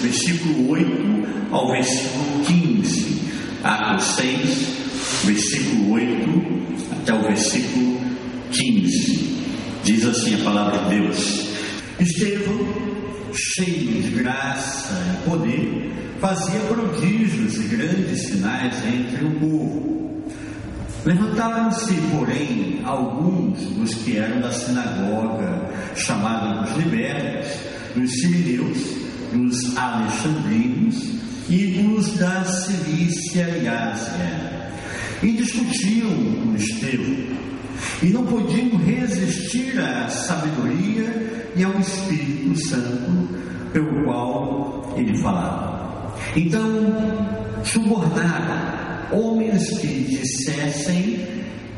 versículo 8 ao versículo 15. Atos 6, versículo 8 até o versículo 15. Diz assim a palavra de Deus: Estevão, cheio de graça e poder, fazia prodígios e grandes sinais entre o povo. Levantaram-se, porém, alguns dos que eram da sinagoga, chamados dos libertos, dos simineus, dos alexandrinos e dos da Cilícia e Ásia, e discutiam com Estevão, e não podiam resistir à sabedoria e ao Espírito Santo pelo qual ele falava. Então, subornaram homens que dissessem: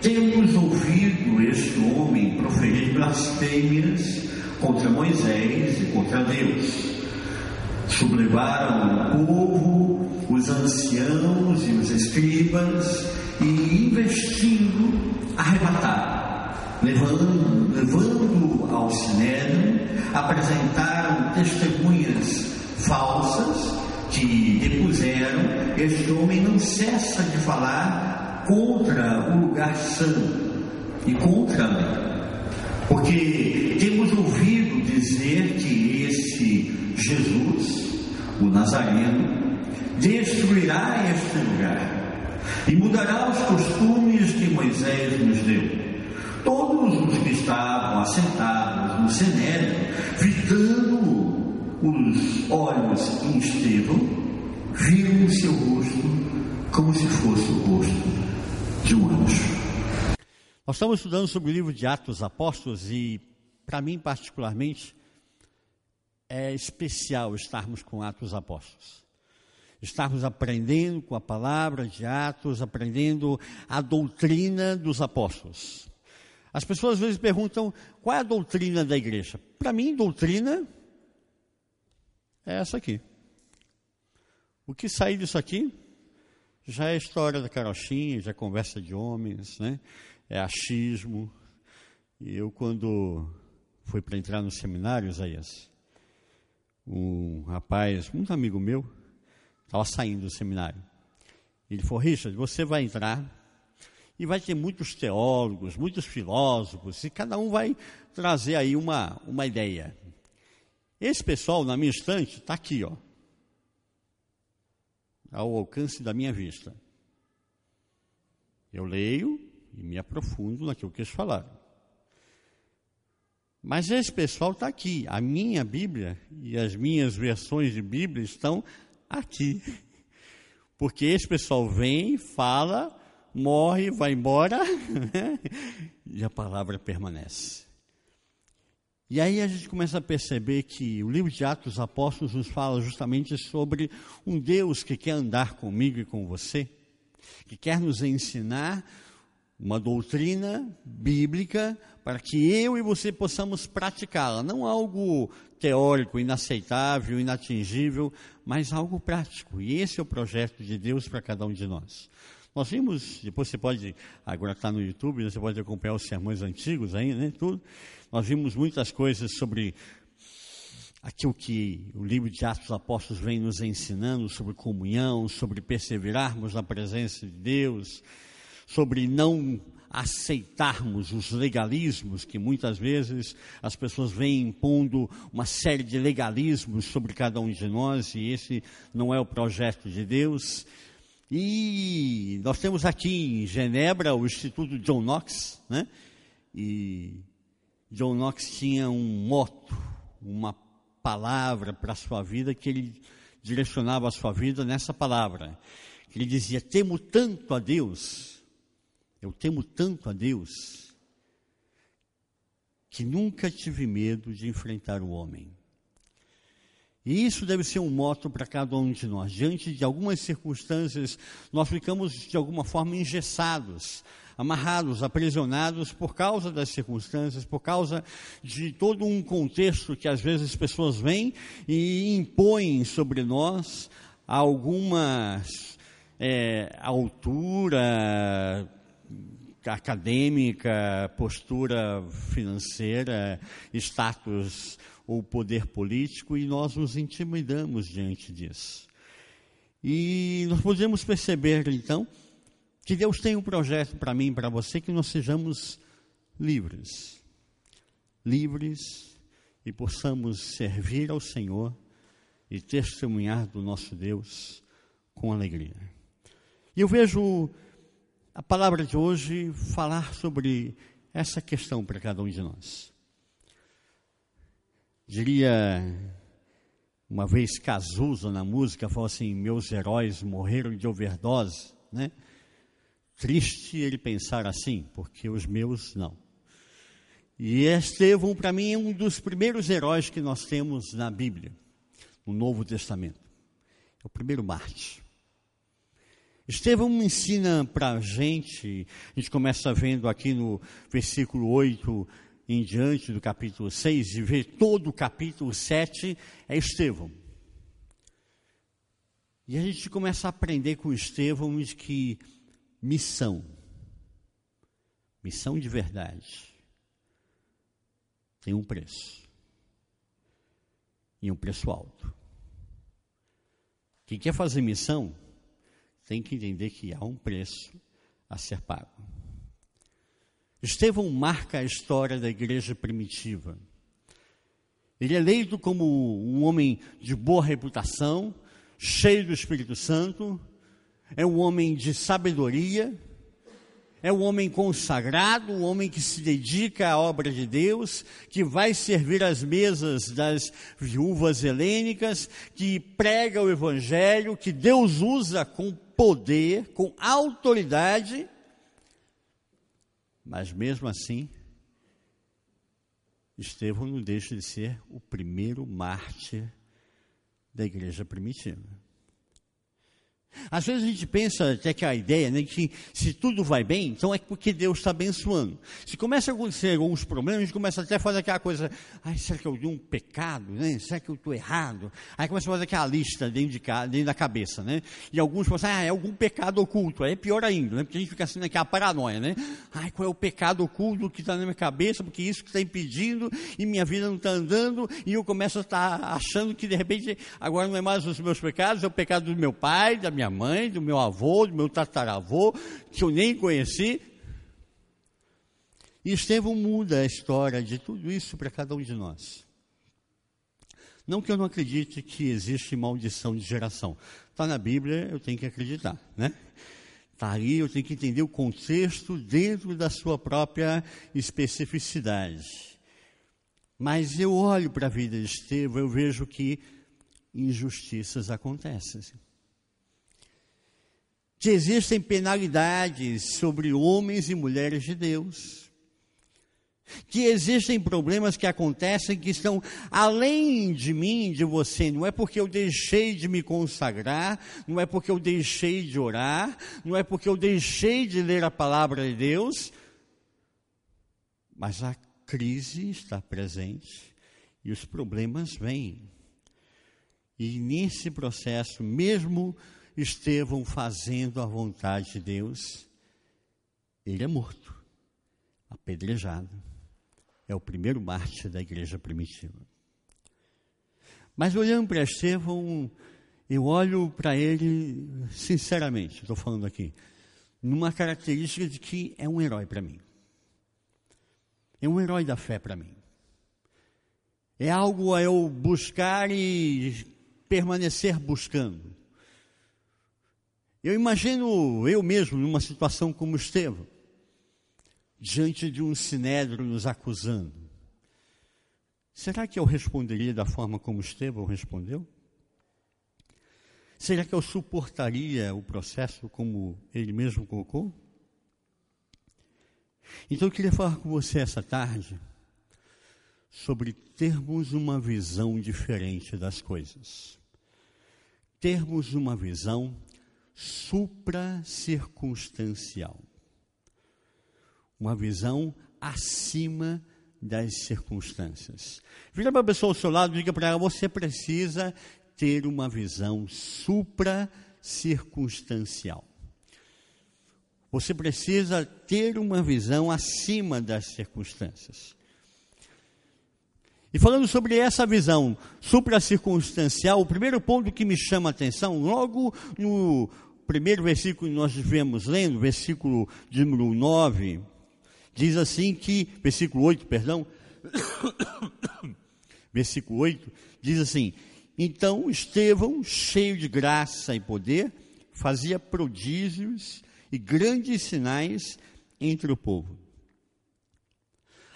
Temos ouvido este homem proferir blasfêmias contra Moisés e contra Deus. Sublevaram o povo, os anciãos e os escribas, e investindo, arrebataram, levando, levando ao sinédrio, apresentaram testemunhas falsas que depuseram, este homem não cessa de falar contra o lugar santo e contra a lei. Porque temos ouvido dizer que esse Jesus, o Nazareno, destruirá este lugar e mudará os costumes que Moisés nos deu. Todos os que estavam assentados no cenário, fitando os olhos em Estevão, viram o seu rosto como se fosse o rosto de um anjo. Nós estamos estudando sobre o livro de Atos Apóstolos e, para mim particularmente, é especial estarmos com Atos Apóstolos. Estarmos aprendendo com a palavra de Atos, aprendendo a doutrina dos apóstolos. As pessoas às vezes perguntam qual é a doutrina da igreja. Para mim, doutrina é essa aqui. O que sair disso aqui já é história da carochinha, já é conversa de homens, né? É achismo. E eu, quando fui para entrar no seminário, Isaías, um rapaz, um amigo meu, estava saindo do seminário. Ele falou: Richard, você vai entrar e vai ter muitos teólogos, muitos filósofos, e cada um vai trazer aí uma, uma ideia. Esse pessoal, na minha estante, está aqui, ó, ao alcance da minha vista. Eu leio e me aprofundo naquilo que eles falaram. Mas esse pessoal está aqui. A minha Bíblia e as minhas versões de Bíblia estão aqui. Porque esse pessoal vem, fala, morre, vai embora e a palavra permanece. E aí a gente começa a perceber que o livro de Atos dos Apóstolos nos fala justamente sobre um Deus que quer andar comigo e com você, que quer nos ensinar uma doutrina bíblica para que eu e você possamos praticá-la, não algo teórico, inaceitável, inatingível, mas algo prático. E esse é o projeto de Deus para cada um de nós. Nós vimos, depois você pode, agora está no YouTube, você pode acompanhar os sermões antigos aí, né, tudo. Nós vimos muitas coisas sobre aquilo que o livro de Atos dos Apóstolos vem nos ensinando sobre comunhão, sobre perseverarmos na presença de Deus, sobre não aceitarmos os legalismos que muitas vezes as pessoas vêm impondo uma série de legalismos sobre cada um de nós e esse não é o projeto de Deus. E nós temos aqui em Genebra o Instituto John Knox, né? E John Knox tinha um moto, uma palavra para a sua vida que ele direcionava a sua vida nessa palavra. Ele dizia: Temo tanto a Deus, eu temo tanto a Deus, que nunca tive medo de enfrentar o homem. E isso deve ser um moto para cada um de nós. Diante de algumas circunstâncias, nós ficamos de alguma forma engessados, amarrados, aprisionados por causa das circunstâncias, por causa de todo um contexto que às vezes as pessoas vêm e impõem sobre nós alguma é, altura acadêmica, postura financeira, status ou poder político e nós nos intimidamos diante disso. E nós podemos perceber, então, que Deus tem um projeto para mim e para você que nós sejamos livres. Livres e possamos servir ao Senhor e testemunhar do nosso Deus com alegria. E eu vejo a palavra de hoje falar sobre essa questão para cada um de nós. Diria uma vez Cazuza na música, falou assim: Meus heróis morreram de overdose, né? Triste ele pensar assim, porque os meus não. E Estevão, para mim, é um dos primeiros heróis que nós temos na Bíblia, no Novo Testamento. É o primeiro Marte. Estevão ensina para a gente, a gente começa vendo aqui no versículo 8 em diante do capítulo 6 e vê todo o capítulo 7, é Estevão. E a gente começa a aprender com Estevão de que missão, missão de verdade, tem um preço. E um preço alto. Quem quer fazer missão tem que entender que há um preço a ser pago. Estevão marca a história da igreja primitiva. Ele é eleito como um homem de boa reputação, cheio do Espírito Santo, é um homem de sabedoria, é um homem consagrado, um homem que se dedica à obra de Deus, que vai servir às mesas das viúvas helênicas, que prega o Evangelho, que Deus usa com poder, com autoridade, mas mesmo assim, Estevão não deixa de ser o primeiro mártir da igreja primitiva. Às vezes a gente pensa até que a ideia, né, que se tudo vai bem, então é porque Deus está abençoando. Se começa a acontecer alguns problemas, a gente começa até a fazer aquela coisa, ai, será que eu dei um pecado, né? Será que eu estou errado? Aí começa a fazer aquela lista dentro, de, dentro da cabeça, né? E alguns falam assim, ah, é algum pecado oculto. Aí é pior ainda, né? Porque a gente fica assim naquela paranoia, né? Ai, qual é o pecado oculto que está na minha cabeça, porque isso que está impedindo, e minha vida não está andando, e eu começo a estar tá achando que de repente agora não é mais os meus pecados, é o pecado do meu pai, da minha minha mãe, do meu avô, do meu tataravô, que eu nem conheci. E Estevão muda a história de tudo isso para cada um de nós. Não que eu não acredite que existe maldição de geração. Está na Bíblia, eu tenho que acreditar, né? Está aí, eu tenho que entender o contexto dentro da sua própria especificidade. Mas eu olho para a vida de Estevão, eu vejo que injustiças acontecem que existem penalidades sobre homens e mulheres de Deus, que existem problemas que acontecem que estão além de mim, de você. Não é porque eu deixei de me consagrar, não é porque eu deixei de orar, não é porque eu deixei de ler a palavra de Deus, mas a crise está presente e os problemas vêm. E nesse processo, mesmo Estevão fazendo a vontade de Deus, ele é morto, apedrejado. É o primeiro mártir da igreja primitiva. Mas olhando para Estevão, eu olho para ele, sinceramente, estou falando aqui, numa característica de que é um herói para mim. É um herói da fé para mim. É algo a eu buscar e permanecer buscando. Eu imagino eu mesmo numa situação como Estevão, diante de um sinédrio nos acusando. Será que eu responderia da forma como Estevão respondeu? Será que eu suportaria o processo como ele mesmo colocou? Então eu queria falar com você essa tarde sobre termos uma visão diferente das coisas. Termos uma visão supracircunstancial. Uma visão acima das circunstâncias. Vira para a pessoa ao seu lado e diga para ela: você precisa ter uma visão supracircunstancial. Você precisa ter uma visão acima das circunstâncias. E falando sobre essa visão supracircunstancial, o primeiro ponto que me chama a atenção, logo no primeiro versículo que nós vemos lendo, versículo de número 9, diz assim que, versículo 8, perdão, versículo 8, diz assim: Então Estevão, cheio de graça e poder, fazia prodígios e grandes sinais entre o povo.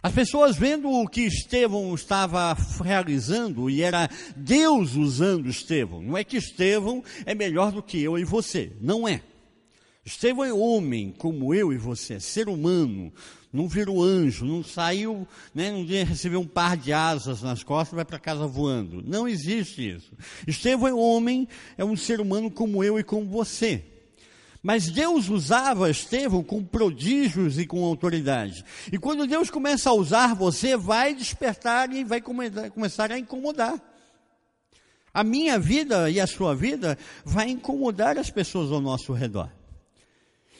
As pessoas vendo o que Estevão estava realizando, e era Deus usando Estevão, não é que Estevão é melhor do que eu e você, não é. Estevão é homem como eu e você, ser humano, não virou anjo, não saiu, né, não recebeu um par de asas nas costas e vai para casa voando. Não existe isso. Estevão é homem, é um ser humano como eu e como você. Mas Deus usava Estevão com prodígios e com autoridade. E quando Deus começa a usar você, vai despertar e vai começar a incomodar. A minha vida e a sua vida vai incomodar as pessoas ao nosso redor.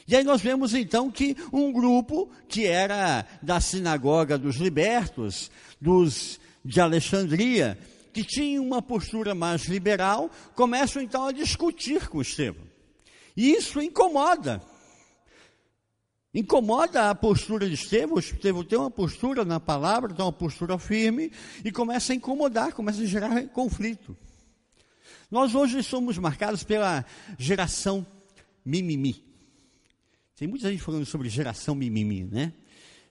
E aí nós vemos então que um grupo que era da sinagoga dos libertos, dos de Alexandria, que tinha uma postura mais liberal, começam então a discutir com Estevão. E isso incomoda. Incomoda a postura de Estevão. Estevão tem uma postura na palavra, tem uma postura firme e começa a incomodar, começa a gerar conflito. Nós hoje somos marcados pela geração mimimi. Tem muita gente falando sobre geração mimimi, né?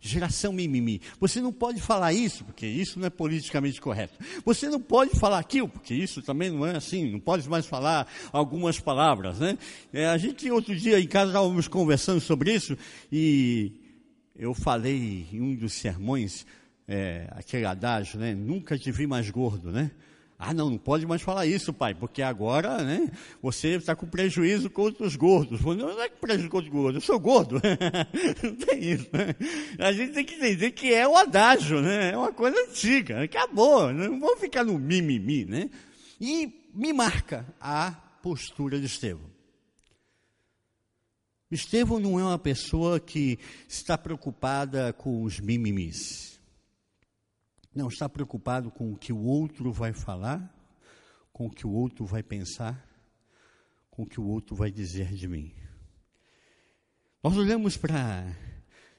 Geração mimimi. Você não pode falar isso, porque isso não é politicamente correto. Você não pode falar aquilo, porque isso também não é assim. Não pode mais falar algumas palavras, né? É, a gente, outro dia em casa, estávamos conversando sobre isso e eu falei em um dos sermões, é, aquele adágio, né? Nunca te vi mais gordo, né? Ah, não, não pode mais falar isso, pai, porque agora, né, você está com prejuízo contra os gordos. Não é prejuízo contra os gordos, eu sou gordo. não tem isso. Né? A gente tem que entender que é o adágio, né? É uma coisa antiga, acabou. Não vamos ficar no mimimi, né? E me marca a postura de Estevão. Estevão não é uma pessoa que está preocupada com os mimimis. Não está preocupado com o que o outro vai falar, com o que o outro vai pensar, com o que o outro vai dizer de mim. Nós olhamos para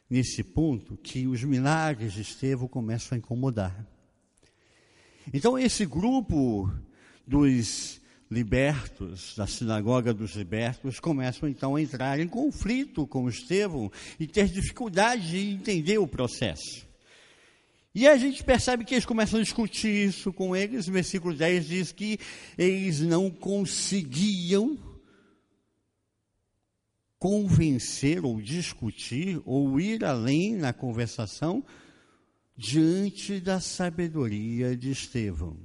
nesse ponto que os milagres de Estevão começam a incomodar. Então esse grupo dos libertos, da sinagoga dos libertos, começam então a entrar em conflito com Estevão e ter dificuldade de entender o processo. E a gente percebe que eles começam a discutir isso com eles. O versículo 10 diz que eles não conseguiam convencer ou discutir ou ir além na conversação diante da sabedoria de Estevão.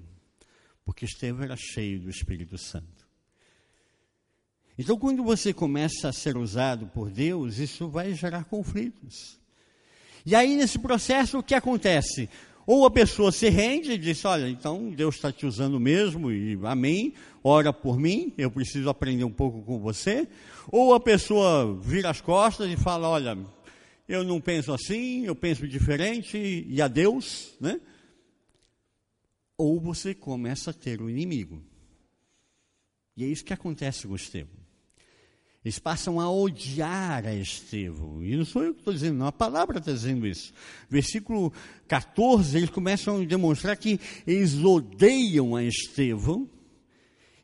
Porque Estevão era cheio do Espírito Santo. Então, quando você começa a ser usado por Deus, isso vai gerar conflitos. E aí, nesse processo, o que acontece? Ou a pessoa se rende e diz: Olha, então Deus está te usando mesmo, e amém, ora por mim, eu preciso aprender um pouco com você. Ou a pessoa vira as costas e fala: Olha, eu não penso assim, eu penso diferente, e a Deus, né? Ou você começa a ter o um inimigo. E é isso que acontece com Estevão. Eles passam a odiar a Estevão. E não sou eu que estou dizendo, não, a palavra está dizendo isso. Versículo 14, eles começam a demonstrar que eles odeiam a Estevão.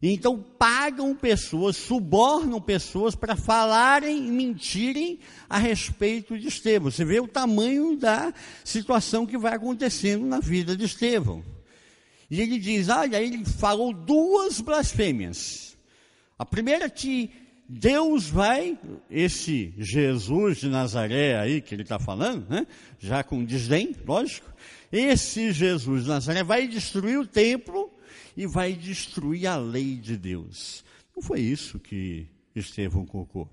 E então pagam pessoas, subornam pessoas para falarem e mentirem a respeito de Estevão. Você vê o tamanho da situação que vai acontecendo na vida de Estevão. E ele diz: olha, ele falou duas blasfêmias. A primeira que Deus vai, esse Jesus de Nazaré aí que ele está falando, né? já com desdém, lógico, esse Jesus de Nazaré vai destruir o templo e vai destruir a lei de Deus. Não foi isso que Estevão colocou.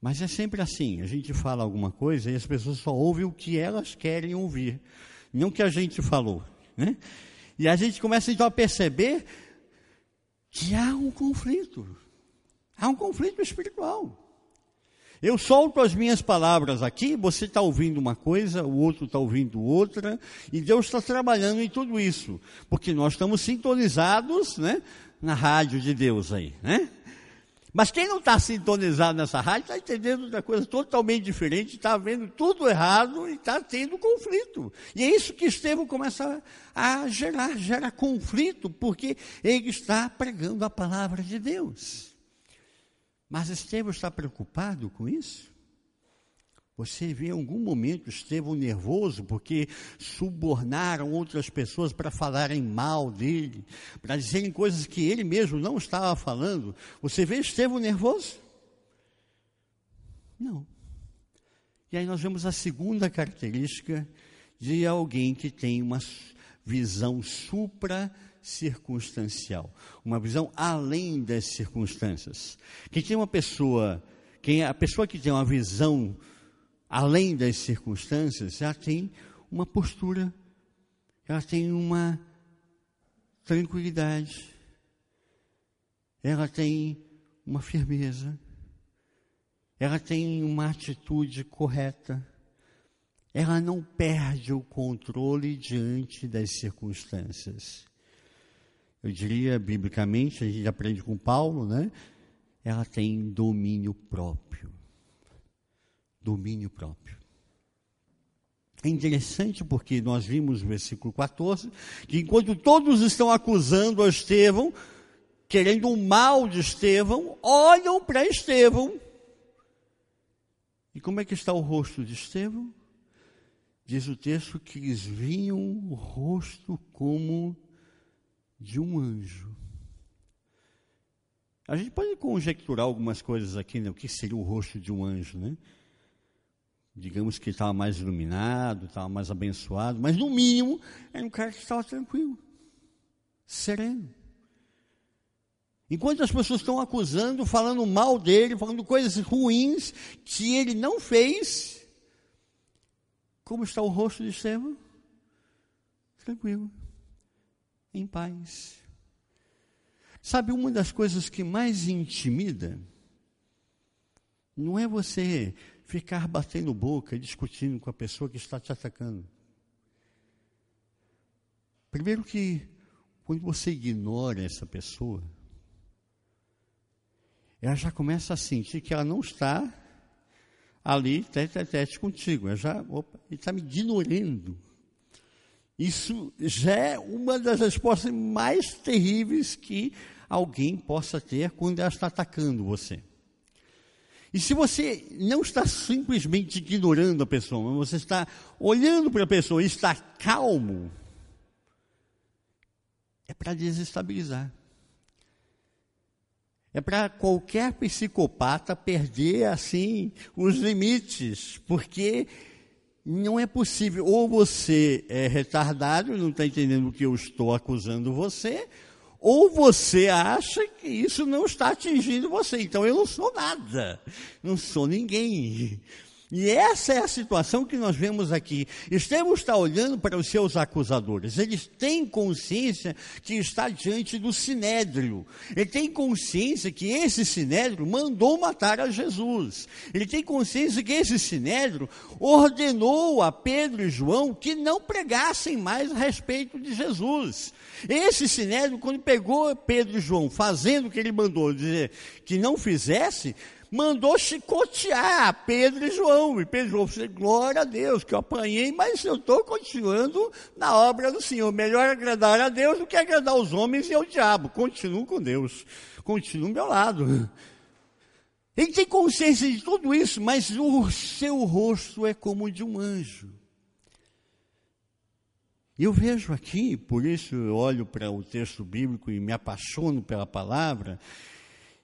Mas é sempre assim, a gente fala alguma coisa e as pessoas só ouvem o que elas querem ouvir, não o que a gente falou. Né? E a gente começa então a perceber que há um conflito. Há um conflito espiritual. Eu solto as minhas palavras aqui, você está ouvindo uma coisa, o outro está ouvindo outra, e Deus está trabalhando em tudo isso, porque nós estamos sintonizados né, na rádio de Deus aí. Né? Mas quem não está sintonizado nessa rádio está entendendo outra coisa totalmente diferente, está vendo tudo errado e está tendo conflito. E é isso que Estevão começa a gerar, gera conflito, porque ele está pregando a palavra de Deus. Mas Estevão está preocupado com isso? Você vê em algum momento Estevão nervoso porque subornaram outras pessoas para falarem mal dele, para dizerem coisas que ele mesmo não estava falando. Você vê Estevão nervoso? Não. E aí nós vemos a segunda característica de alguém que tem uma visão supra circunstancial, uma visão além das circunstâncias. Quem tem uma pessoa, quem a pessoa que tem uma visão além das circunstâncias, já tem uma postura, ela tem uma tranquilidade, ela tem uma firmeza, ela tem uma atitude correta, ela não perde o controle diante das circunstâncias eu diria biblicamente, a gente aprende com Paulo, né? Ela tem domínio próprio. Domínio próprio. É interessante porque nós vimos no versículo 14 que enquanto todos estão acusando a Estevão, querendo o mal de Estevão, olham para Estevão. E como é que está o rosto de Estevão? Diz o texto que eles viam o rosto como de um anjo. A gente pode conjecturar algumas coisas aqui, né? O que seria o rosto de um anjo, né? Digamos que estava mais iluminado, estava mais abençoado, mas no mínimo era um cara que estava tranquilo, sereno. Enquanto as pessoas estão acusando, falando mal dele, falando coisas ruins que ele não fez, como está o rosto de Estevão? Tranquilo em paz. Sabe, uma das coisas que mais intimida não é você ficar batendo boca e discutindo com a pessoa que está te atacando. Primeiro que quando você ignora essa pessoa, ela já começa a sentir que ela não está ali tete a tete contigo. Ela já, opa, está me ignorando. Isso já é uma das respostas mais terríveis que alguém possa ter quando ela está atacando você. E se você não está simplesmente ignorando a pessoa, mas você está olhando para a pessoa e está calmo, é para desestabilizar. É para qualquer psicopata perder assim os limites, porque não é possível. Ou você é retardado, não está entendendo o que eu estou acusando você, ou você acha que isso não está atingindo você. Então eu não sou nada, não sou ninguém. E essa é a situação que nós vemos aqui. Estevão está olhando para os seus acusadores. Eles têm consciência que está diante do sinédrio. Ele tem consciência que esse sinédrio mandou matar a Jesus. Ele tem consciência que esse sinédrio ordenou a Pedro e João que não pregassem mais a respeito de Jesus. Esse sinédrio, quando pegou Pedro e João fazendo o que ele mandou dizer que não fizesse, mandou chicotear Pedro e João. E Pedro e João falou, glória a Deus, que eu apanhei, mas eu estou continuando na obra do Senhor. Melhor agradar a Deus do que agradar os homens e ao diabo. Continuo com Deus. Continuo ao meu lado. Ele tem consciência de tudo isso, mas o seu rosto é como o de um anjo. Eu vejo aqui, por isso eu olho para o texto bíblico e me apaixono pela palavra,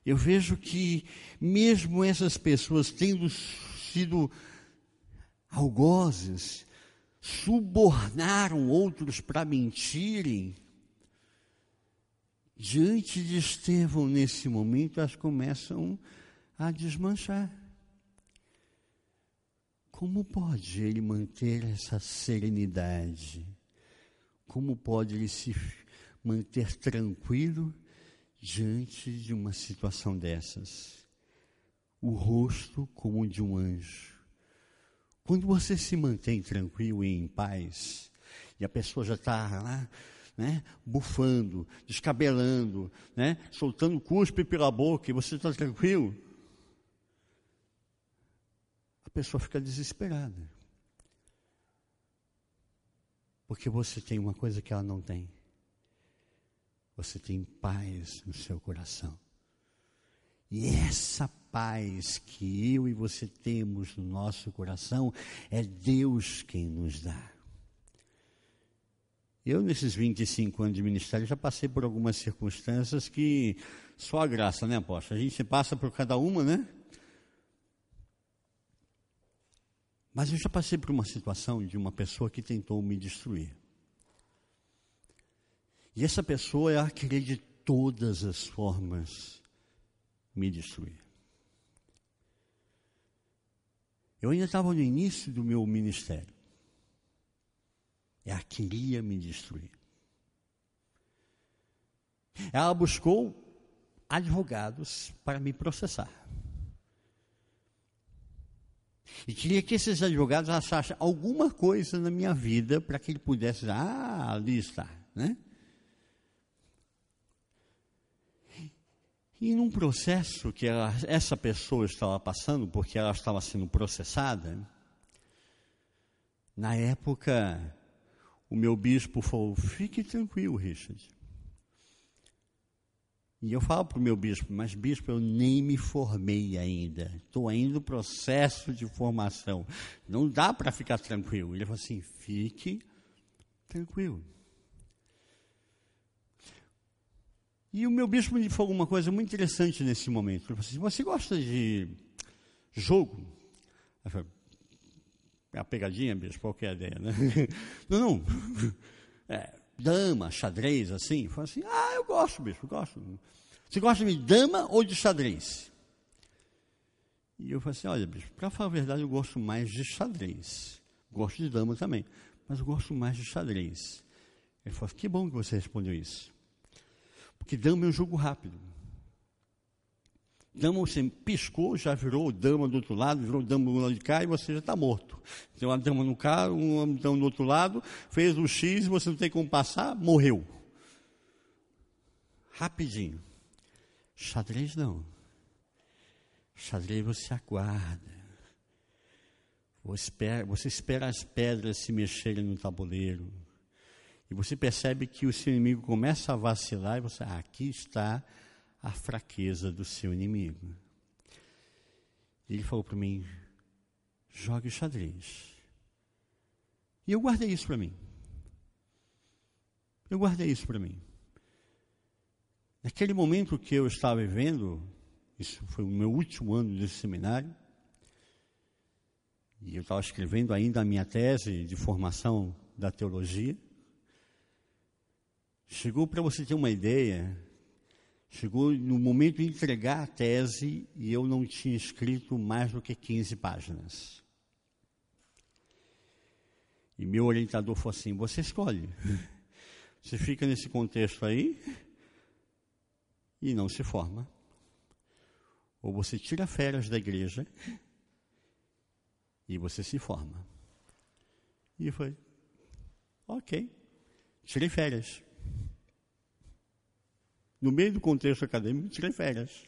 eu vejo que, mesmo essas pessoas tendo sido algozes, subornaram outros para mentirem, diante de Estevão, nesse momento, elas começam a desmanchar. Como pode ele manter essa serenidade? Como pode ele se manter tranquilo diante de uma situação dessas. O rosto como o de um anjo. Quando você se mantém tranquilo e em paz, e a pessoa já está lá, né, bufando, descabelando, né, soltando cuspe pela boca, e você está tranquilo, a pessoa fica desesperada. Porque você tem uma coisa que ela não tem. Você tem paz no seu coração. E essa paz que eu e você temos no nosso coração é Deus quem nos dá. Eu, nesses 25 anos de ministério, já passei por algumas circunstâncias que só a graça, né, apóstolo? A gente passa por cada uma, né? Mas eu já passei por uma situação de uma pessoa que tentou me destruir. E essa pessoa, ela queria de todas as formas me destruir. Eu ainda estava no início do meu ministério. Ela queria me destruir. Ela buscou advogados para me processar. E queria que esses advogados achassem alguma coisa na minha vida para que ele pudesse, ah, ali está, né? E num processo que ela, essa pessoa estava passando, porque ela estava sendo processada, na época, o meu bispo falou: fique tranquilo, Richard. E eu falo para o meu bispo, mas bispo, eu nem me formei ainda. Estou ainda no processo de formação. Não dá para ficar tranquilo. Ele falou assim: fique tranquilo. E o meu bispo me falou uma coisa muito interessante nesse momento. Ele falou assim: Você gosta de jogo? Eu falei, é a pegadinha, bispo, qual que a ideia, né? Não, não. É, dama, xadrez, assim. Eu falei assim: Ah, eu gosto, bispo, gosto. Você gosta de dama ou de xadrez? E eu falei assim: Olha, bispo, para falar a verdade, eu gosto mais de xadrez. Gosto de dama também, mas eu gosto mais de xadrez. Ele falou: Que bom que você respondeu isso. Porque dama é um jogo rápido. Dama você piscou, já virou dama do outro lado, virou dama do lado de cá e você já está morto. Tem uma dama no carro, uma dama do outro lado, fez o X, você não tem como passar, morreu. Rapidinho. Xadrez não. Xadrez você aguarda. Você espera, você espera as pedras se mexerem no tabuleiro. E você percebe que o seu inimigo começa a vacilar e você, ah, aqui está a fraqueza do seu inimigo. Ele falou para mim: jogue xadrez. E eu guardei isso para mim. Eu guardei isso para mim. Naquele momento que eu estava vivendo, isso foi o meu último ano de seminário, e eu estava escrevendo ainda a minha tese de formação da teologia. Chegou para você ter uma ideia, chegou no momento de entregar a tese e eu não tinha escrito mais do que 15 páginas. E meu orientador falou assim: você escolhe. Você fica nesse contexto aí e não se forma. Ou você tira férias da igreja e você se forma. E foi, ok, tirei férias no meio do contexto acadêmico, tirei férias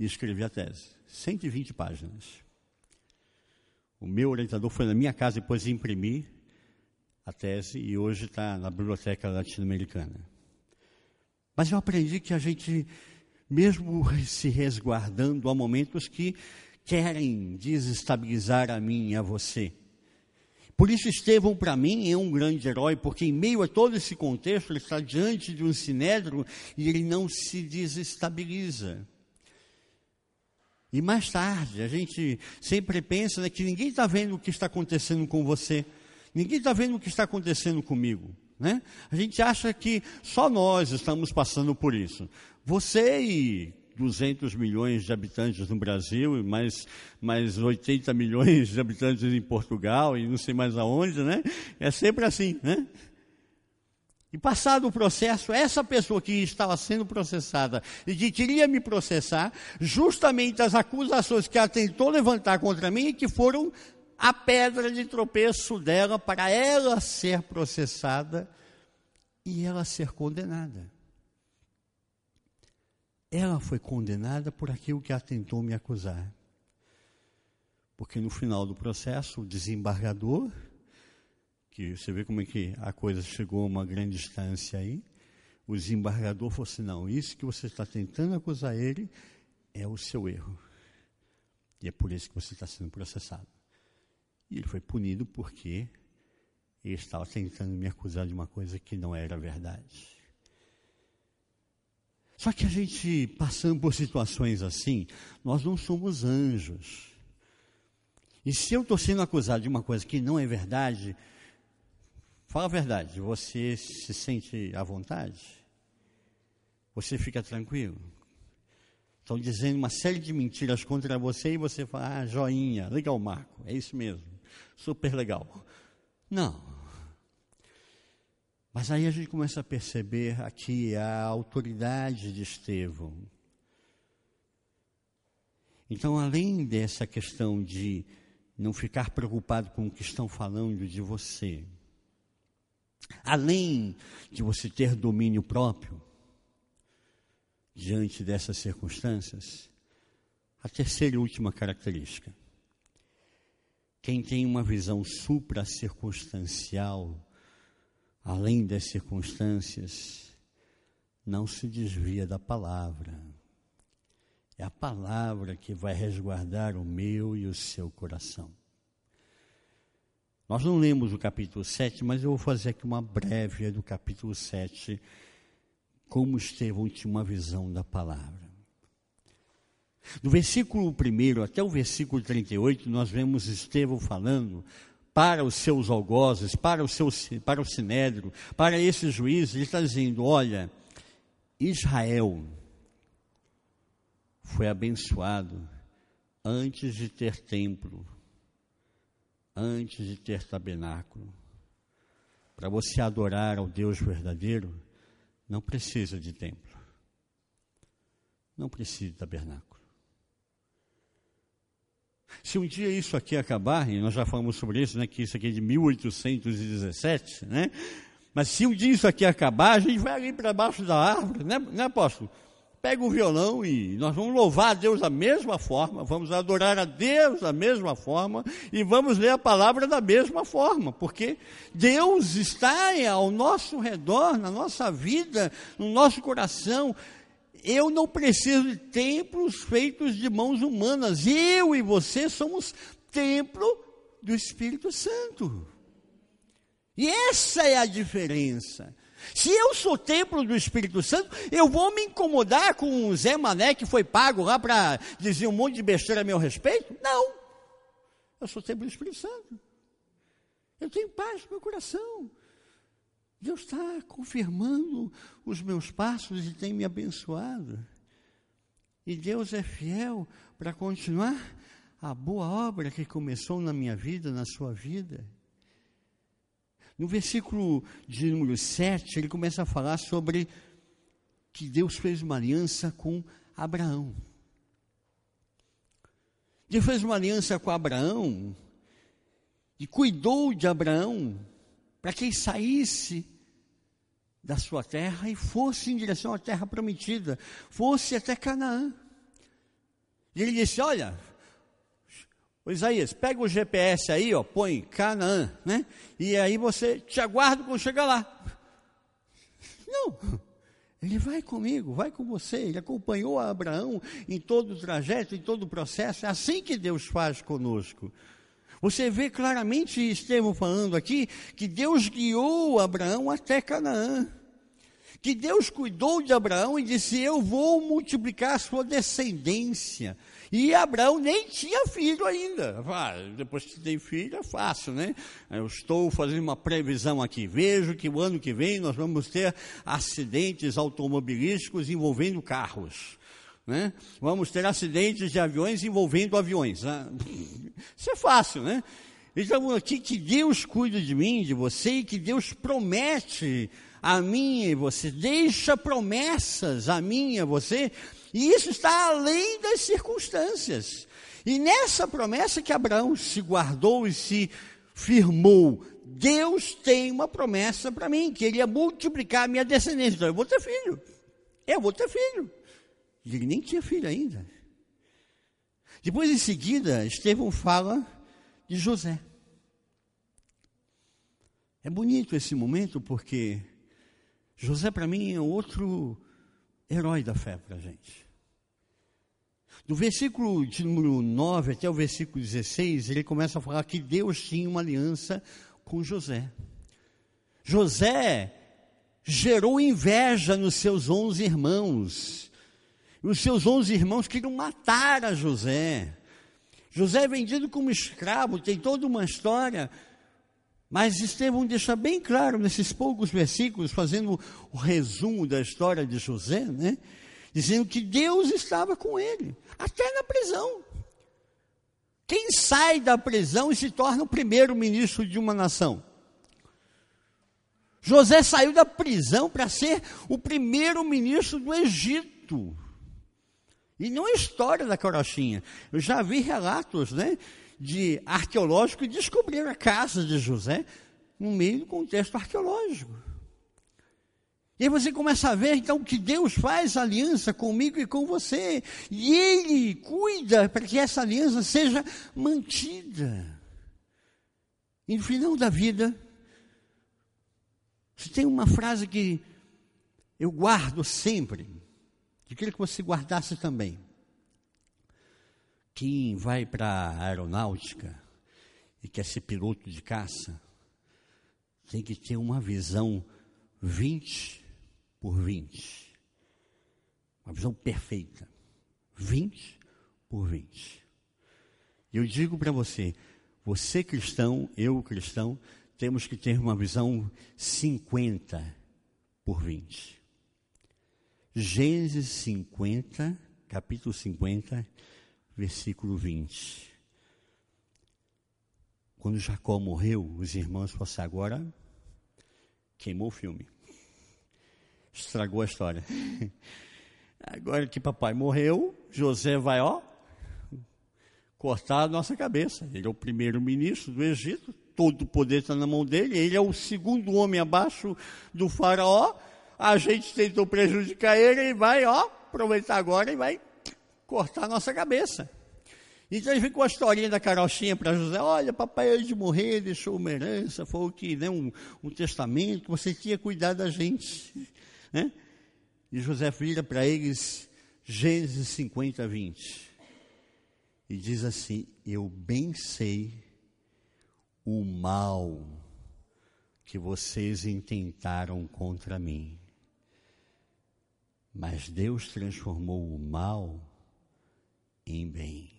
e escrevi a tese. 120 páginas. O meu orientador foi na minha casa depois de imprimir a tese e hoje está na Biblioteca Latino-Americana. Mas eu aprendi que a gente, mesmo se resguardando, há momentos que querem desestabilizar a mim e a você. Por isso, Estevão, para mim, é um grande herói, porque em meio a todo esse contexto, ele está diante de um sinédrio e ele não se desestabiliza. E mais tarde, a gente sempre pensa né, que ninguém está vendo o que está acontecendo com você, ninguém está vendo o que está acontecendo comigo. Né? A gente acha que só nós estamos passando por isso. Você e 200 milhões de habitantes no Brasil, e mais, mais 80 milhões de habitantes em Portugal, e não sei mais aonde, né? É sempre assim, né? E passado o processo, essa pessoa que estava sendo processada e que queria me processar, justamente as acusações que ela tentou levantar contra mim, que foram a pedra de tropeço dela para ela ser processada e ela ser condenada. Ela foi condenada por aquilo que ela tentou me acusar. Porque no final do processo, o desembargador, que você vê como é que a coisa chegou a uma grande distância aí, o desembargador falou assim: não, isso que você está tentando acusar ele é o seu erro. E é por isso que você está sendo processado. E ele foi punido porque ele estava tentando me acusar de uma coisa que não era verdade. Só que a gente, passando por situações assim, nós não somos anjos. E se eu estou sendo acusado de uma coisa que não é verdade, fala a verdade, você se sente à vontade? Você fica tranquilo? Estão dizendo uma série de mentiras contra você e você fala, ah, joinha, legal, Marco, é isso mesmo, super legal. Não. Mas aí a gente começa a perceber aqui a autoridade de Estevão. Então, além dessa questão de não ficar preocupado com o que estão falando de você, além de você ter domínio próprio, diante dessas circunstâncias, a terceira e última característica. Quem tem uma visão supra-circunstancial, além das circunstâncias, não se desvia da palavra. É a palavra que vai resguardar o meu e o seu coração. Nós não lemos o capítulo 7, mas eu vou fazer aqui uma breve do capítulo 7 como Estevão tinha uma visão da palavra. Do versículo 1 até o versículo 38, nós vemos Estevão falando para os seus algozes, para o, seu, para o sinédrio, para esses juízes, ele está dizendo: olha, Israel foi abençoado antes de ter templo, antes de ter tabernáculo. Para você adorar ao Deus verdadeiro, não precisa de templo. Não precisa de tabernáculo. Se um dia isso aqui acabar, e nós já falamos sobre isso, né, que isso aqui é de 1817, né? Mas se um dia isso aqui acabar, a gente vai ali para baixo da árvore, né, né apóstolo? pega o violão e nós vamos louvar a Deus da mesma forma, vamos adorar a Deus da mesma forma e vamos ler a palavra da mesma forma, porque Deus está ao nosso redor, na nossa vida, no nosso coração. Eu não preciso de templos feitos de mãos humanas, eu e você somos templo do Espírito Santo. E essa é a diferença. Se eu sou templo do Espírito Santo, eu vou me incomodar com o Zé Mané que foi pago lá para dizer um monte de besteira a meu respeito? Não. Eu sou templo do Espírito Santo. Eu tenho paz no meu coração. Deus está confirmando os meus passos e tem me abençoado. E Deus é fiel para continuar a boa obra que começou na minha vida, na sua vida. No versículo de número 7, ele começa a falar sobre que Deus fez uma aliança com Abraão. Deus fez uma aliança com Abraão e cuidou de Abraão para que ele saísse da sua terra e fosse em direção à terra prometida, fosse até Canaã. E ele disse: Olha, Isaías, pega o GPS aí, ó, põe Canaã, né? E aí você te aguarda quando chegar lá. Não, ele vai comigo, vai com você. Ele acompanhou Abraão em todo o trajeto, em todo o processo. É assim que Deus faz conosco. Você vê claramente Estevão falando aqui que Deus guiou Abraão até Canaã. Que Deus cuidou de Abraão e disse: Eu vou multiplicar a sua descendência. E Abraão nem tinha filho ainda. Depois que tem filho é fácil, né? Eu estou fazendo uma previsão aqui. Vejo que o ano que vem nós vamos ter acidentes automobilísticos envolvendo carros. Né? Vamos ter acidentes de aviões envolvendo aviões. Né? Isso é fácil, né? Então, aqui que Deus cuida de mim, de você, e que Deus promete a mim e você, deixa promessas a mim e a você, e isso está além das circunstâncias. E nessa promessa que Abraão se guardou e se firmou, Deus tem uma promessa para mim, que ele ia multiplicar a minha descendência. Então eu vou ter filho. Eu vou ter filho. Ele nem tinha filho ainda. Depois, em seguida, Estevão fala de José. É bonito esse momento porque José, para mim, é outro herói da fé para a gente. Do versículo de número 9 até o versículo 16, ele começa a falar que Deus tinha uma aliança com José. José gerou inveja nos seus onze irmãos. Os seus onze irmãos queriam matar a José. José é vendido como escravo, tem toda uma história. Mas Estevão deixa bem claro nesses poucos versículos, fazendo o resumo da história de José, né? Dizendo que Deus estava com ele, até na prisão. Quem sai da prisão e se torna o primeiro ministro de uma nação? José saiu da prisão para ser o primeiro ministro do Egito. E não é história da carochinha. Eu já vi relatos, né? de arqueológico e descobriram a casa de José no meio do contexto arqueológico. E aí você começa a ver então que Deus faz aliança comigo e com você. E Ele cuida para que essa aliança seja mantida. E no final da vida, se tem uma frase que eu guardo sempre, que queria que você guardasse também quem vai para a aeronáutica e quer ser piloto de caça, tem que ter uma visão 20 por 20. Uma visão perfeita. 20 por 20. Eu digo para você, você cristão, eu cristão, temos que ter uma visão 50 por 20. Gênesis 50, capítulo 50, versículo 20. Quando Jacó morreu, os irmãos falaram agora queimou o filme. Estragou a história. Agora que papai morreu, José vai, ó, cortar a nossa cabeça. Ele é o primeiro ministro do Egito, todo o poder está na mão dele, ele é o segundo homem abaixo do faraó. A gente tentou prejudicar ele e vai, ó, aproveitar agora e vai cortar a nossa cabeça. Então ele com a historinha da carochinha para José, olha, papai antes de morrer deixou uma herança, foi que, né, um, um testamento, você tinha cuidado da gente. Né? E José vira para eles Gênesis 50, 20. E diz assim, eu bem sei o mal que vocês intentaram contra mim. Mas Deus transformou o mal em bem.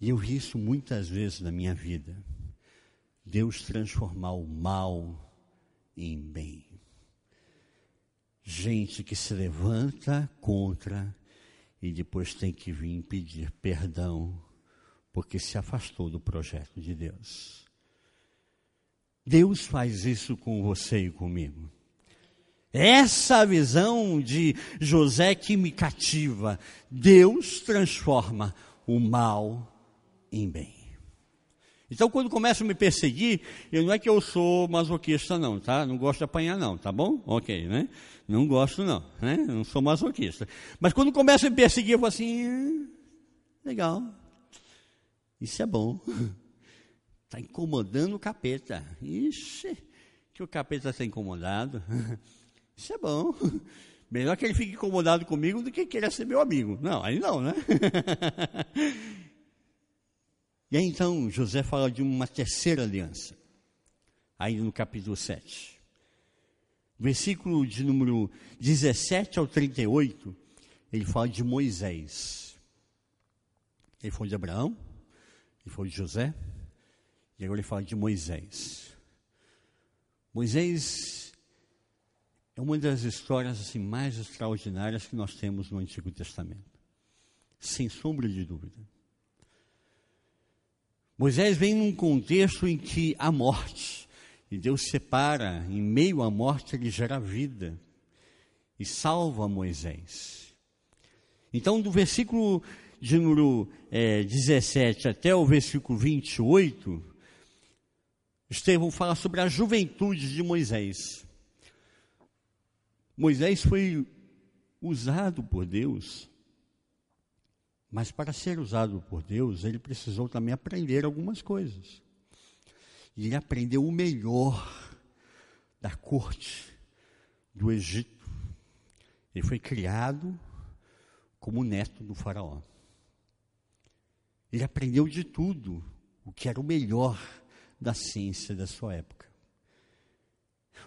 E eu vi isso muitas vezes na minha vida. Deus transformar o mal em bem. Gente que se levanta contra e depois tem que vir pedir perdão porque se afastou do projeto de Deus. Deus faz isso com você e comigo. Essa visão de José que me cativa. Deus transforma o mal em bem. Então, quando começam a me perseguir, eu não é que eu sou masoquista, não, tá? Não gosto de apanhar, não, tá bom? Ok, né? Não gosto, não, né? Não sou masoquista. Mas quando começam a me perseguir, eu falo assim: hum, legal, isso é bom. Está incomodando o capeta. Ixi, que o capeta está incomodado. Isso é bom. Melhor que ele fique incomodado comigo do que queira ser meu amigo. Não, aí não, né? e aí então José fala de uma terceira aliança, aí no capítulo 7. Versículo de número 17 ao 38, ele fala de Moisés. Ele foi de Abraão, ele foi de José, e agora ele fala de Moisés. Moisés é uma das histórias assim, mais extraordinárias que nós temos no Antigo Testamento. Sem sombra de dúvida. Moisés vem num contexto em que há morte. E Deus separa, em meio à morte, ele gera vida e salva Moisés. Então, do versículo de número é, 17 até o versículo 28, Estevão fala sobre a juventude de Moisés. Moisés foi usado por Deus, mas para ser usado por Deus, ele precisou também aprender algumas coisas. E ele aprendeu o melhor da corte do Egito. Ele foi criado como neto do Faraó. Ele aprendeu de tudo o que era o melhor da ciência da sua época.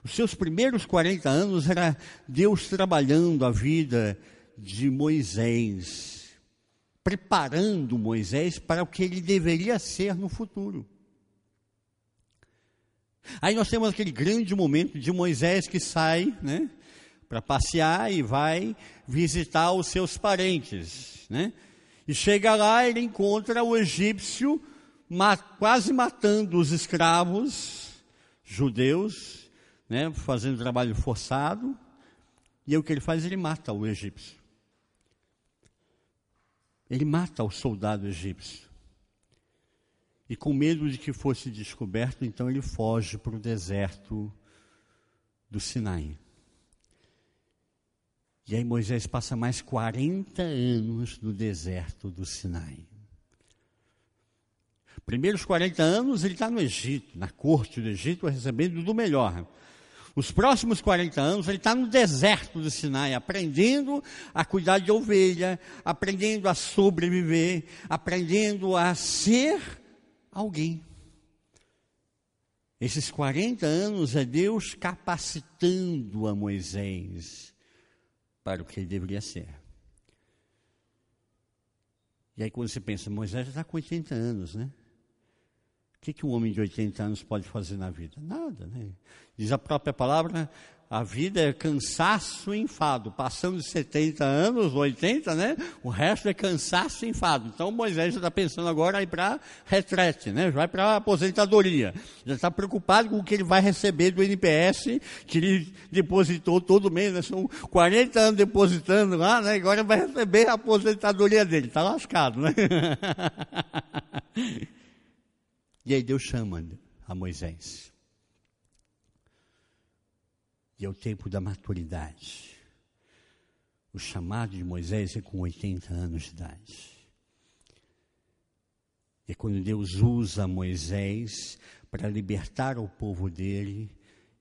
Os seus primeiros 40 anos era Deus trabalhando a vida de Moisés, preparando Moisés para o que ele deveria ser no futuro. Aí nós temos aquele grande momento de Moisés que sai, né, para passear e vai visitar os seus parentes, né? E chega lá, ele encontra o egípcio quase matando os escravos judeus, né, fazendo trabalho forçado. E aí o que ele faz? Ele mata o egípcio. Ele mata o soldado egípcio. E com medo de que fosse descoberto, então ele foge para o deserto do Sinai. E aí Moisés passa mais 40 anos no deserto do Sinai. Primeiros 40 anos ele está no Egito, na corte do Egito, recebendo do melhor. Os próximos 40 anos ele está no deserto do Sinai, aprendendo a cuidar de ovelha, aprendendo a sobreviver, aprendendo a ser alguém. Esses 40 anos é Deus capacitando a Moisés para o que ele deveria ser. E aí quando você pensa, Moisés já está com 80 anos, né? O que, que um homem de 80 anos pode fazer na vida? Nada, né? Diz a própria palavra, a vida é cansaço e enfado. Passando de 70 anos, 80, né? O resto é cansaço e enfado. Então Moisés já está pensando agora para retrete, né? Vai para aposentadoria. Já está preocupado com o que ele vai receber do NPS, que ele depositou todo mês, né? São 40 anos depositando lá, né? Agora vai receber a aposentadoria dele. Está lascado, né? e aí Deus chama a Moisés. E é o tempo da maturidade. O chamado de Moisés é com 80 anos de idade. É quando Deus usa Moisés para libertar o povo dele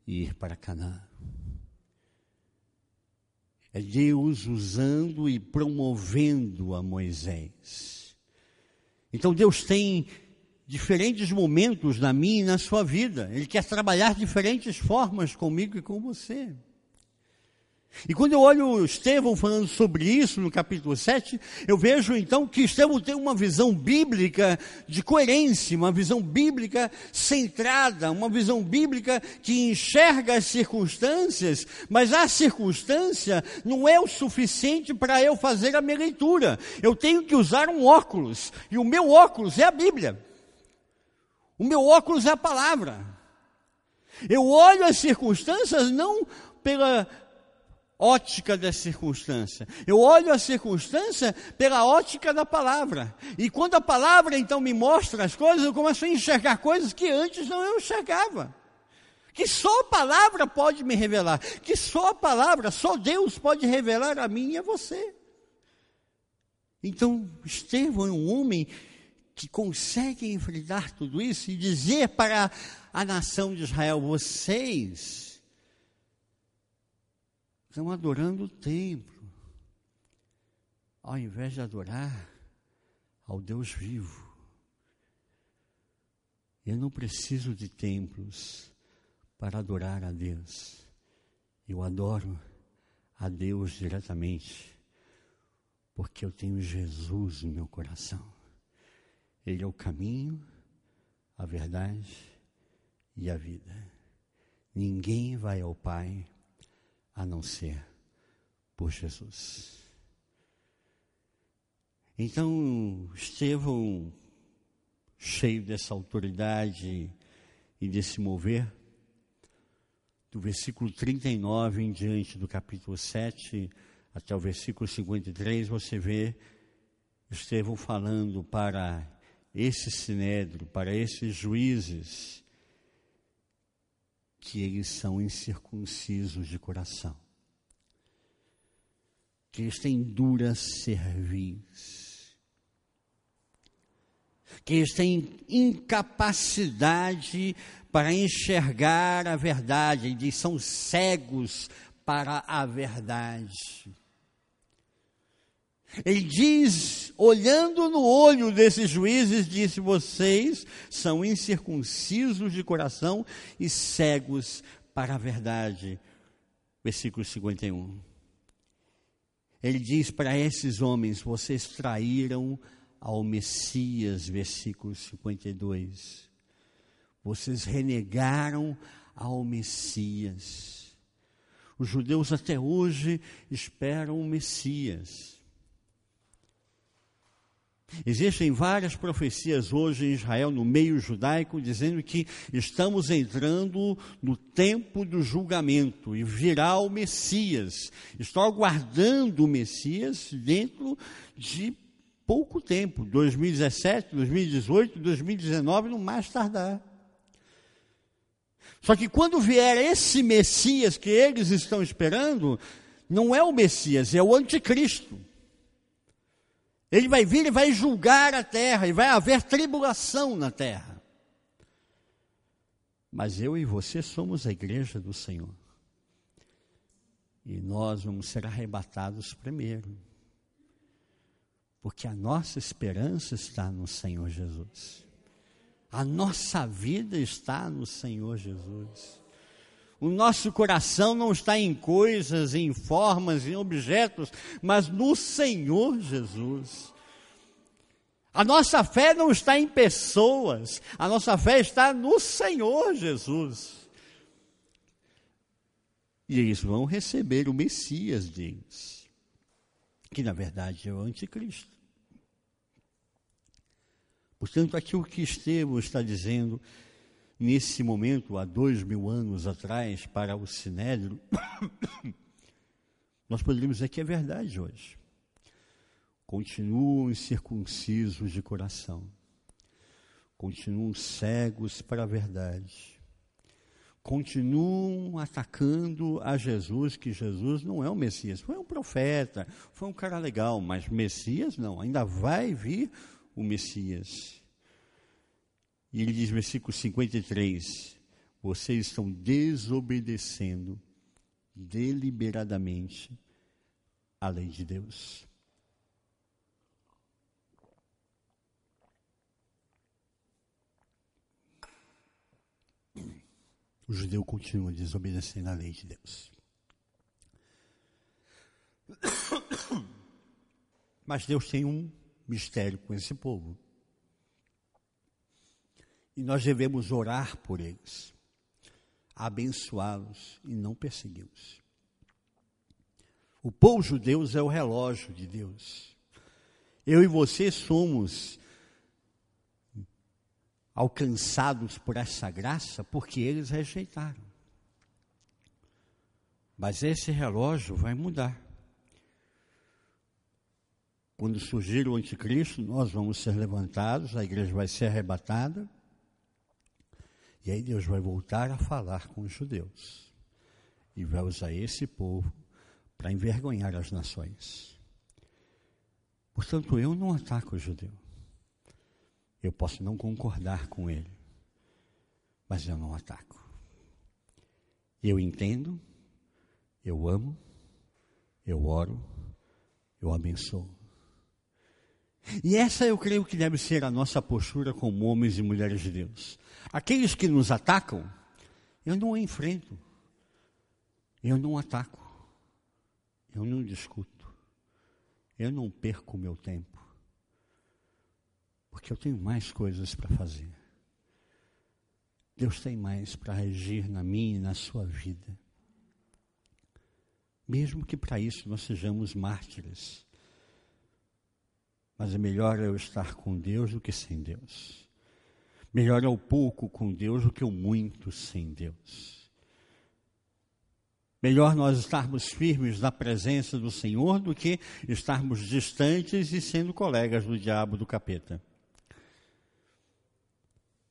e ir para Canaã. É Deus usando e promovendo a Moisés. Então Deus tem diferentes momentos na minha e na sua vida. Ele quer trabalhar diferentes formas comigo e com você. E quando eu olho Estevão falando sobre isso no capítulo 7, eu vejo então que Estevão tem uma visão bíblica de coerência, uma visão bíblica centrada, uma visão bíblica que enxerga as circunstâncias, mas a circunstância não é o suficiente para eu fazer a minha leitura. Eu tenho que usar um óculos, e o meu óculos é a Bíblia. O meu óculos é a palavra. Eu olho as circunstâncias não pela ótica da circunstância. Eu olho a circunstância pela ótica da palavra. E quando a palavra então me mostra as coisas, eu começo a enxergar coisas que antes não eu enxergava. Que só a palavra pode me revelar. Que só a palavra, só Deus pode revelar a mim e a você. Então, Estevão é um homem que conseguem enfrentar tudo isso e dizer para a nação de Israel: vocês estão adorando o templo, ao invés de adorar ao Deus vivo. Eu não preciso de templos para adorar a Deus. Eu adoro a Deus diretamente, porque eu tenho Jesus no meu coração. Ele é o caminho, a verdade e a vida. Ninguém vai ao Pai a não ser por Jesus. Então, Estevão, cheio dessa autoridade e desse mover, do versículo 39 em diante do capítulo 7 até o versículo 53, você vê Estevão falando para esse sinédrio, para esses juízes, que eles são incircuncisos de coração, que eles têm dura cerviz, que eles têm incapacidade para enxergar a verdade, eles são cegos para a verdade. Ele diz, olhando no olho desses juízes, disse: Vocês são incircuncisos de coração e cegos para a verdade. Versículo 51. Ele diz para esses homens: Vocês traíram ao Messias. Versículo 52. Vocês renegaram ao Messias. Os judeus até hoje esperam o Messias. Existem várias profecias hoje em Israel, no meio judaico, dizendo que estamos entrando no tempo do julgamento e virá o Messias. Estou aguardando o Messias dentro de pouco tempo 2017, 2018, 2019, no mais tardar. Só que quando vier esse Messias que eles estão esperando, não é o Messias, é o Anticristo. Ele vai vir e vai julgar a terra, e vai haver tribulação na terra. Mas eu e você somos a igreja do Senhor. E nós vamos ser arrebatados primeiro. Porque a nossa esperança está no Senhor Jesus. A nossa vida está no Senhor Jesus. O nosso coração não está em coisas, em formas, em objetos, mas no Senhor Jesus. A nossa fé não está em pessoas, a nossa fé está no Senhor Jesus. E eles vão receber o Messias deles, que na verdade é o anticristo. Portanto, aquilo que Estevão está dizendo nesse momento, há dois mil anos atrás, para o Sinédrio, nós poderíamos dizer que é verdade hoje. Continuam incircuncisos de coração, continuam cegos para a verdade, continuam atacando a Jesus, que Jesus não é o Messias, foi um profeta, foi um cara legal, mas Messias não, ainda vai vir o Messias. E ele diz, versículo 53, vocês estão desobedecendo deliberadamente a lei de Deus. O judeu continua desobedecendo a lei de Deus. Mas Deus tem um mistério com esse povo. E nós devemos orar por eles, abençoá-los e não persegui-los. O povo judeu é o relógio de Deus. Eu e você somos alcançados por essa graça porque eles rejeitaram. Mas esse relógio vai mudar. Quando surgir o anticristo, nós vamos ser levantados, a igreja vai ser arrebatada e aí Deus vai voltar a falar com os judeus e vai usar esse povo para envergonhar as nações. Portanto, eu não ataco o judeu. Eu posso não concordar com ele, mas eu não ataco. Eu entendo, eu amo, eu oro, eu abençoo. E essa eu creio que deve ser a nossa postura como homens e mulheres de Deus. Aqueles que nos atacam, eu não enfrento, eu não ataco, eu não discuto, eu não perco meu tempo, porque eu tenho mais coisas para fazer. Deus tem mais para agir na minha e na sua vida. Mesmo que para isso nós sejamos mártires. Mas é melhor eu estar com Deus do que sem Deus. Melhor é o pouco com Deus do que o muito sem Deus. Melhor nós estarmos firmes na presença do Senhor do que estarmos distantes e sendo colegas do diabo do capeta.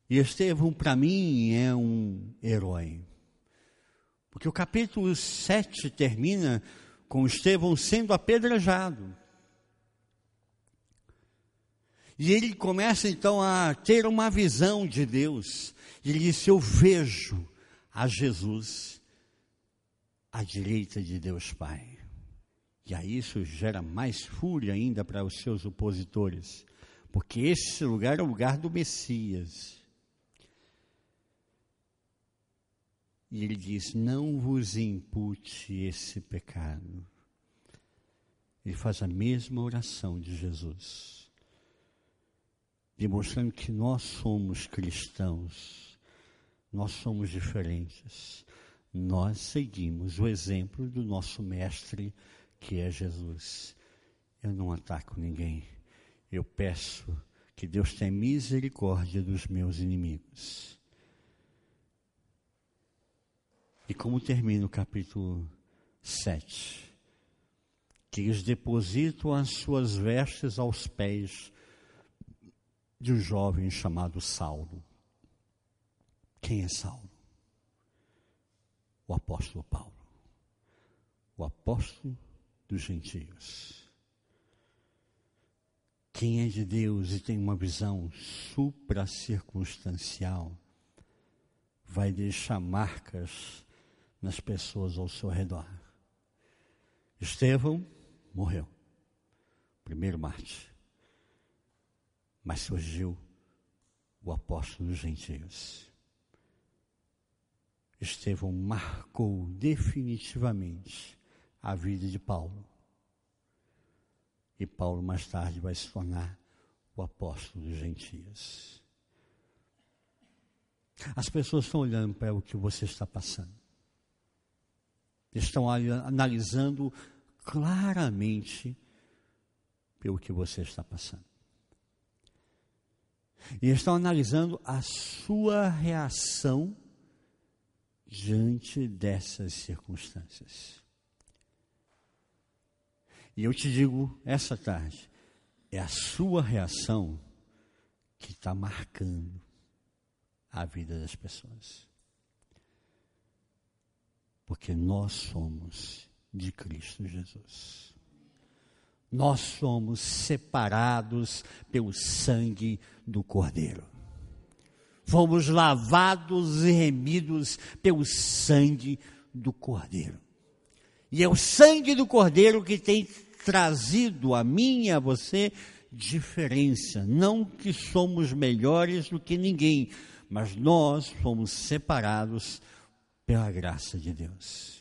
E Estevão, para mim, é um herói. Porque o capítulo 7 termina com Estevão sendo apedrejado. E ele começa então a ter uma visão de Deus. Ele disse: Eu vejo a Jesus à direita de Deus Pai. E aí isso gera mais fúria ainda para os seus opositores, porque esse lugar é o lugar do Messias. E ele diz: Não vos impute esse pecado. Ele faz a mesma oração de Jesus, demonstrando que nós somos cristãos, nós somos diferentes. Nós seguimos o exemplo do nosso Mestre, que é Jesus. Eu não ataco ninguém, eu peço que Deus tenha misericórdia dos meus inimigos. E como termina o capítulo 7? Que eles depositam as suas vestes aos pés de um jovem chamado Saulo. Quem é Saulo? O apóstolo Paulo. O apóstolo dos gentios. Quem é de Deus e tem uma visão supracircunstancial vai deixar marcas nas pessoas ao seu redor. Estevão morreu, primeiro mártir. Mas surgiu o apóstolo dos gentios. Estevão marcou definitivamente a vida de Paulo. E Paulo mais tarde vai se tornar o apóstolo dos gentios. As pessoas estão olhando para o que você está passando estão analisando claramente pelo que você está passando. E estão analisando a sua reação diante dessas circunstâncias. E eu te digo essa tarde, é a sua reação que está marcando a vida das pessoas porque nós somos de Cristo Jesus. Nós somos separados pelo sangue do Cordeiro. Fomos lavados e remidos pelo sangue do Cordeiro. E é o sangue do Cordeiro que tem trazido a mim e a você diferença. Não que somos melhores do que ninguém, mas nós fomos separados pela graça de Deus.